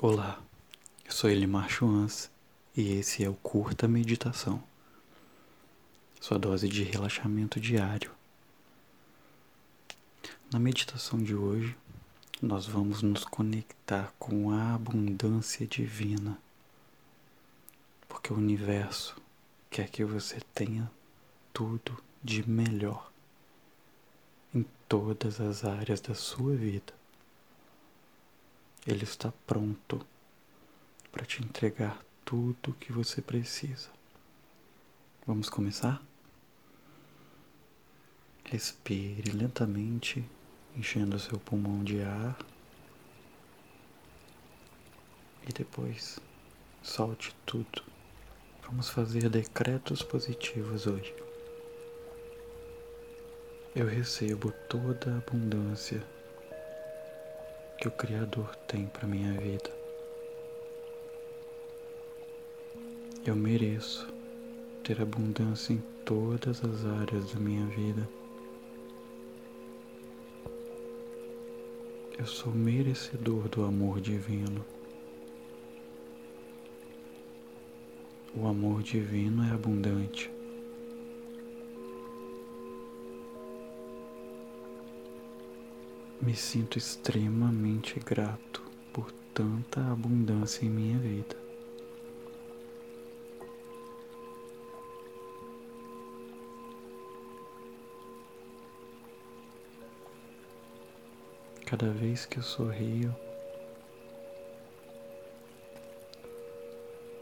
Olá, eu sou Elimar Schwanz e esse é o Curta Meditação, sua dose de relaxamento diário. Na meditação de hoje, nós vamos nos conectar com a abundância divina, porque o universo quer que você tenha tudo de melhor em todas as áreas da sua vida. Ele está pronto para te entregar tudo o que você precisa. Vamos começar? Respire lentamente, enchendo seu pulmão de ar. E depois solte tudo. Vamos fazer decretos positivos hoje. Eu recebo toda a abundância que o Criador tem para minha vida. Eu mereço ter abundância em todas as áreas da minha vida. Eu sou merecedor do amor divino. O amor divino é abundante. Me sinto extremamente grato por tanta abundância em minha vida. Cada vez que eu sorrio,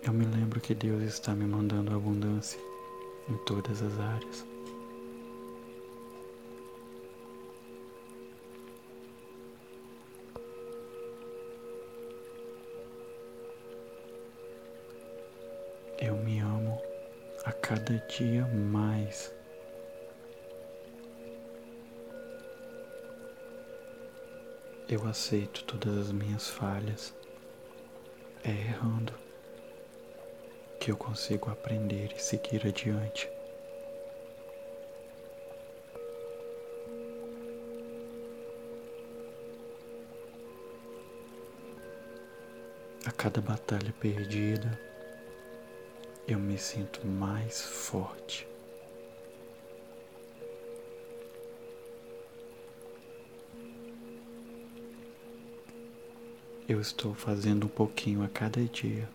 eu me lembro que Deus está me mandando abundância em todas as áreas. Cada dia mais. Eu aceito todas as minhas falhas. É errando que eu consigo aprender e seguir adiante. A cada batalha perdida, eu me sinto mais forte. Eu estou fazendo um pouquinho a cada dia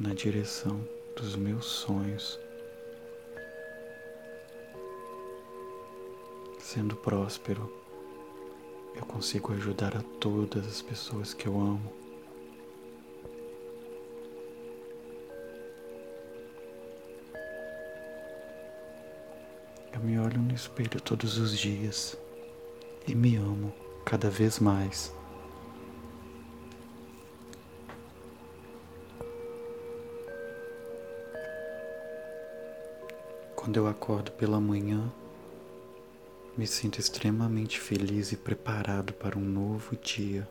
na direção dos meus sonhos. Sendo próspero, eu consigo ajudar a todas as pessoas que eu amo. Eu me olho no espelho todos os dias e me amo cada vez mais. Quando eu acordo pela manhã, me sinto extremamente feliz e preparado para um novo dia.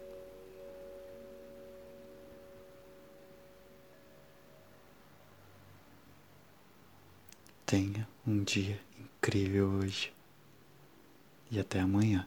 Tenha um dia incrível hoje e até amanhã.